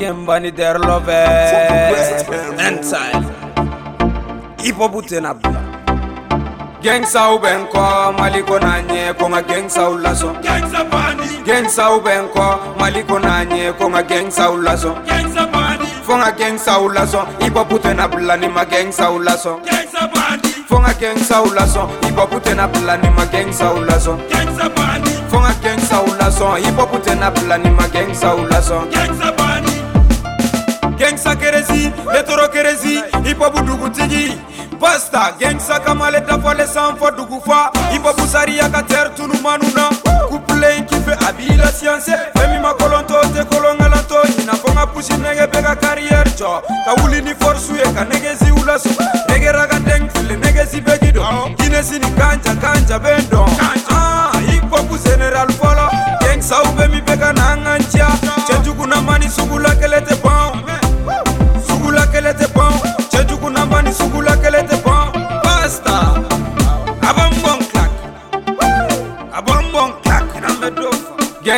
kembani der love entai ipo butena bula gengsaw bɛ n kɔ mali ko n'a ɲɛ ko n ka gengsaw lasɔn gengsaw bɛ n kɔ mali ko n'a ɲɛ ko n ka gengsaw lasɔn fo n ka gengsaw lasɔn ipopu tɛna bila ni ma gengsaw lasɔn fo n ka gengsaw lasɔn ipopu tɛna bila ni ma gengsaw lasɔn fo n ka gengsaw lasɔn ipopu tɛna bila ni ma gengsaw lasɔn. gengsa kerezi letoro kerezi ipobu dugutigi pasta gengsa kama le dafa le sanfɔ dugu fa. Ipobu sariya ka tɛri tunumanu na kupule in kife a b'i la siyanse fɛn min ma kolonto tɛ kolonkalanto ɲina fɔ n ka pusi nɛgɛ bɛ ka kariyɛri jɔ ka wuli ni fɔrisu ye ka nɛgɛziw lasu nɛgɛra ka dɛng fili nɛgɛzi bɛ gido. Ginɛsi ni kanja kanja bɛ n dɔn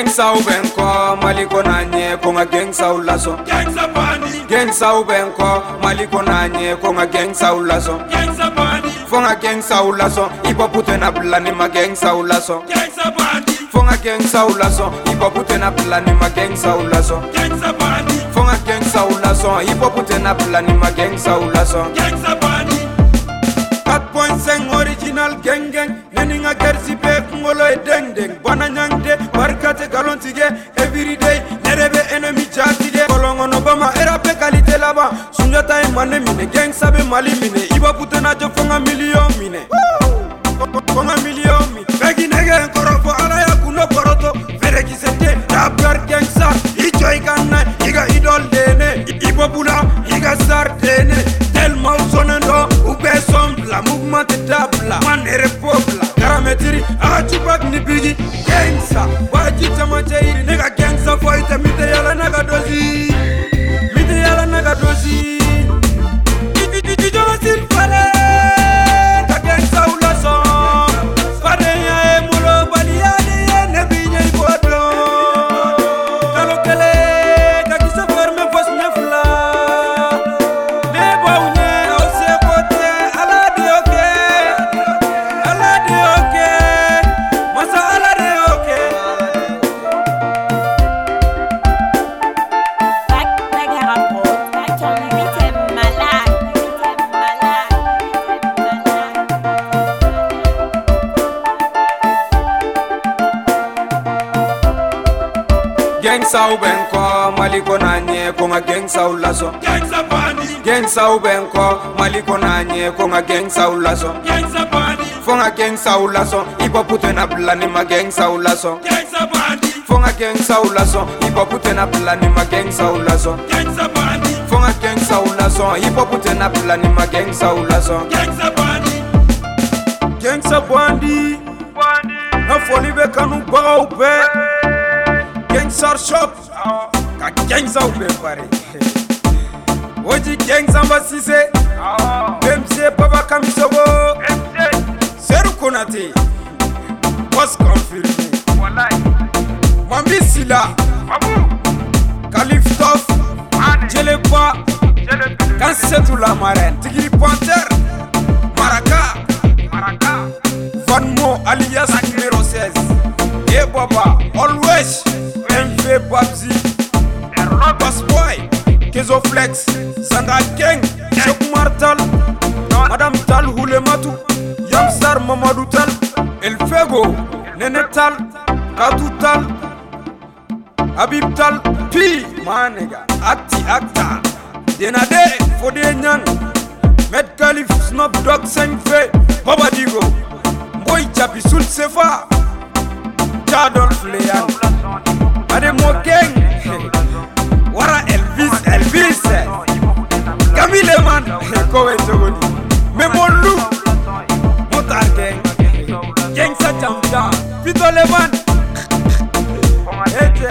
Gangsaw benko maliko na nye ko nga gangsaw laso Gangsa bandi maliko na nye ko nga gangsaw laso Gangsa bandi Fo ipo pute na plani ma gangsaw laso Gangsa bandi Fo nga gangsaw ipo pute na plani ma gangsaw laso Gangsa bandi Fo nga gangsaw ipo pute na plani ma gangsaw laso Gangsa seng original gengeng neninga kersi be kungolo e dengdeng bana nyangde barkate galontige everyday nerebe enemi jatide kolongono bama erape kalite laban sunjata e mane mine geng sabe mali mine. Iba putena jo fonga miliyon mine. Fonga miliyon mine. Begi nege en korofo alaya mere popla karametiri akachupak ni bigi gengsa wajitamachairi nega gengsa foita miteyala naga dozi. Gengsaw benko maliko na nye ko nga maliko na nye ko nga gengsaw laso Gengsa ma gengsaw laso Gengsa bani Fo ma gengsaw laso Gengsa bani Fo ma gengsaw laso Gengsa bani Na foli be kanubagaw bɛɛ gangsar shop. Ka gangsaw bɛɛ pare oji gangsamba sise bemse baba kamisogo seru konate confirmé mambi sila. Kaliftof jelekwa. Kan setu la marraine tigiri panter maraka. Van Mo alias numéro 16 Et Baba MV Babzi Bass Boy Kezo Flex. Sandra Gang Chok Martal. Madame Tal Hulematu Yamsar Mamadou Tal. El Fego. Nene Tal. Katou Tal. Habib Tal. P Manega. Akti Akta. Denade Fode Nyang. Med Khalif Snoop Dogg 5 Fe. Baba Digo. Boy Chapi Sul Sefa Leyan de mokeng. Wara elvis elvis. Kamileman kowe sogoni me monlu motar keng keng sa camta pitoleman ete